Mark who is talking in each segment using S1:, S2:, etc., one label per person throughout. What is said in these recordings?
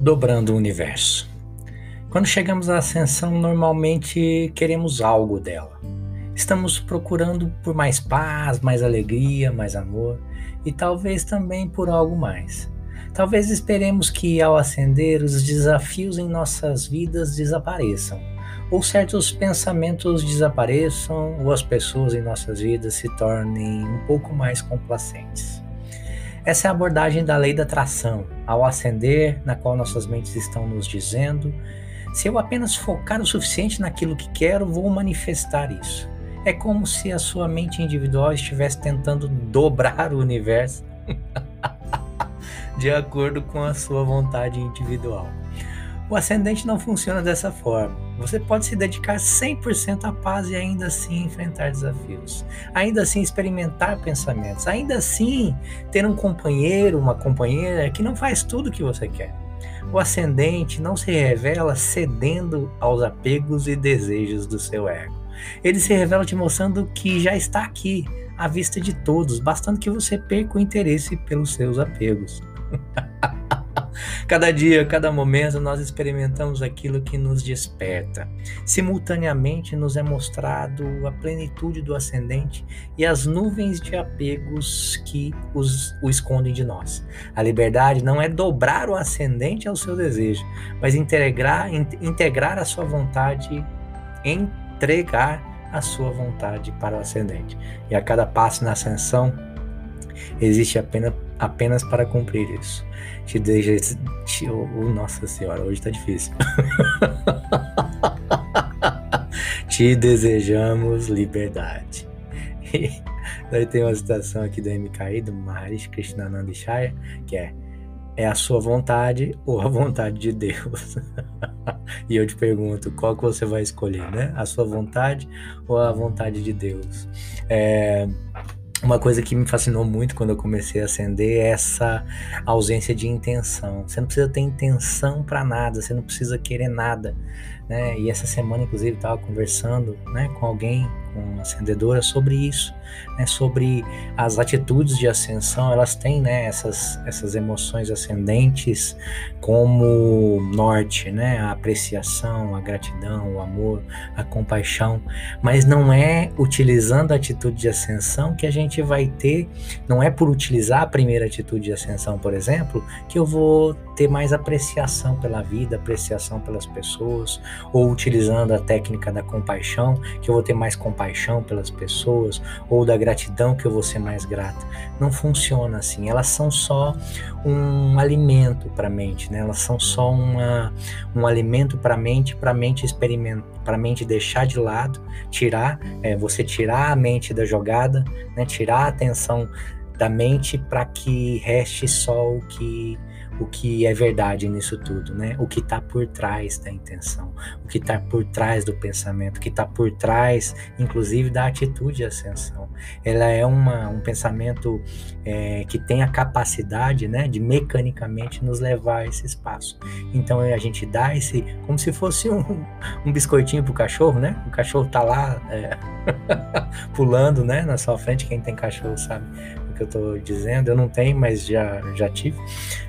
S1: Dobrando o universo. Quando chegamos à ascensão, normalmente queremos algo dela. Estamos procurando por mais paz, mais alegria, mais amor e talvez também por algo mais. Talvez esperemos que ao ascender os desafios em nossas vidas desapareçam, ou certos pensamentos desapareçam, ou as pessoas em nossas vidas se tornem um pouco mais complacentes. Essa é a abordagem da lei da atração, ao ascender, na qual nossas mentes estão nos dizendo: se eu apenas focar o suficiente naquilo que quero, vou manifestar isso. É como se a sua mente individual estivesse tentando dobrar o universo de acordo com a sua vontade individual. O ascendente não funciona dessa forma. Você pode se dedicar 100% à paz e ainda assim enfrentar desafios, ainda assim experimentar pensamentos, ainda assim ter um companheiro, uma companheira que não faz tudo o que você quer. O ascendente não se revela cedendo aos apegos e desejos do seu ego. Ele se revela te mostrando que já está aqui, à vista de todos, bastando que você perca o interesse pelos seus apegos. Cada dia, cada momento, nós experimentamos aquilo que nos desperta. Simultaneamente, nos é mostrado a plenitude do ascendente e as nuvens de apegos que os, o escondem de nós. A liberdade não é dobrar o ascendente ao seu desejo, mas integrar, integrar a sua vontade, entregar a sua vontade para o ascendente. E a cada passo na ascensão, existe apenas apenas para cumprir isso. Te deseja. Te, oh, nossa Senhora, hoje tá difícil. te desejamos liberdade. E daí tem uma citação aqui do MKI, do Maharishi Krishnananda Shaya, que é é a sua vontade ou a vontade de Deus? e eu te pergunto, qual que você vai escolher, né? A sua vontade ou a vontade de Deus? É, uma coisa que me fascinou muito quando eu comecei a acender é essa ausência de intenção. Você não precisa ter intenção para nada, você não precisa querer nada né? E essa semana, inclusive, estava conversando, né, com alguém, com acendedora, sobre isso, né, sobre as atitudes de ascensão. Elas têm, né, essas essas emoções ascendentes como norte, né, a apreciação, a gratidão, o amor, a compaixão. Mas não é utilizando a atitude de ascensão que a gente vai ter. Não é por utilizar a primeira atitude de ascensão, por exemplo, que eu vou ter mais apreciação pela vida, apreciação pelas pessoas ou utilizando a técnica da compaixão, que eu vou ter mais compaixão pelas pessoas, ou da gratidão, que eu vou ser mais grato. Não funciona assim. Elas são só um alimento para a mente, né? Elas são só uma, um alimento para a mente, para a mente experimentar, para a mente deixar de lado, tirar, é, você tirar a mente da jogada, né? Tirar a atenção da mente para que reste só o que o que é verdade nisso tudo, né? O que está por trás da intenção, o que está por trás do pensamento, o que está por trás, inclusive, da atitude de ascensão. Ela é uma, um pensamento é, que tem a capacidade, né, de mecanicamente nos levar a esse espaço. Então a gente dá esse, como se fosse um, um biscoitinho pro cachorro, né? O cachorro tá lá é, pulando, né, na sua frente. Quem tem cachorro sabe que eu estou dizendo, eu não tenho, mas já, já tive.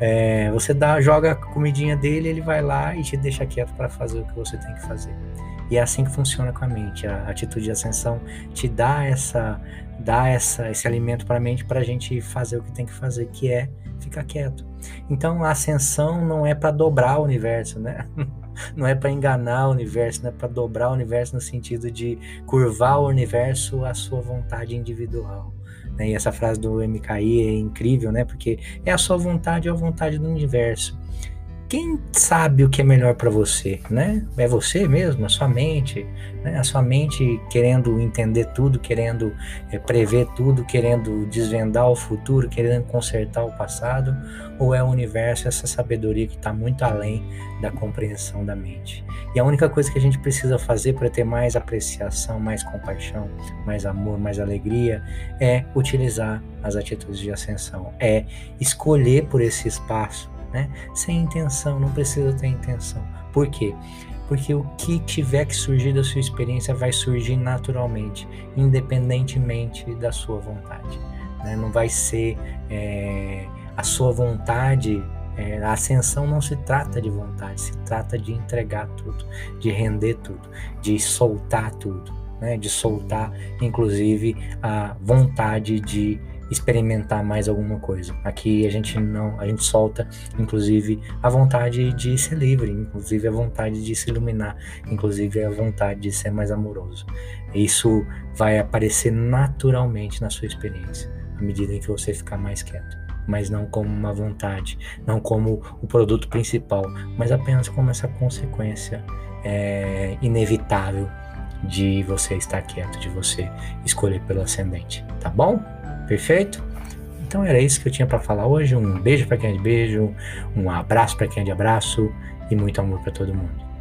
S1: É, você dá, joga a comidinha dele, ele vai lá e te deixa quieto para fazer o que você tem que fazer. E é assim que funciona com a mente. A atitude de ascensão te dá essa, dá essa, esse alimento para a mente para a gente fazer o que tem que fazer, que é ficar quieto. Então a ascensão não é para dobrar o universo, né? Não é para enganar o universo, não é para dobrar o universo no sentido de curvar o universo à sua vontade individual. Né? E essa frase do MKI é incrível, né? Porque é a sua vontade ou a vontade do universo. Quem sabe o que é melhor para você, né? É você mesmo, a sua mente, né? A sua mente querendo entender tudo, querendo é, prever tudo, querendo desvendar o futuro, querendo consertar o passado, ou é o universo, essa sabedoria que está muito além da compreensão da mente? E a única coisa que a gente precisa fazer para ter mais apreciação, mais compaixão, mais amor, mais alegria, é utilizar as atitudes de ascensão, é escolher por esse espaço né? Sem intenção, não precisa ter intenção. Por quê? Porque o que tiver que surgir da sua experiência vai surgir naturalmente, independentemente da sua vontade. Né? Não vai ser é, a sua vontade. É, a ascensão não se trata de vontade, se trata de entregar tudo, de render tudo, de soltar tudo, né? de soltar, inclusive, a vontade de experimentar mais alguma coisa. Aqui a gente não, a gente solta, inclusive, a vontade de ser livre, inclusive a vontade de se iluminar, inclusive a vontade de ser mais amoroso. Isso vai aparecer naturalmente na sua experiência, à medida em que você ficar mais quieto. Mas não como uma vontade, não como o produto principal, mas apenas como essa consequência é, inevitável de você estar quieto, de você escolher pelo ascendente, tá bom? Perfeito? Então era isso que eu tinha para falar hoje. Um beijo para quem é de beijo, um abraço para quem é de abraço e muito amor para todo mundo.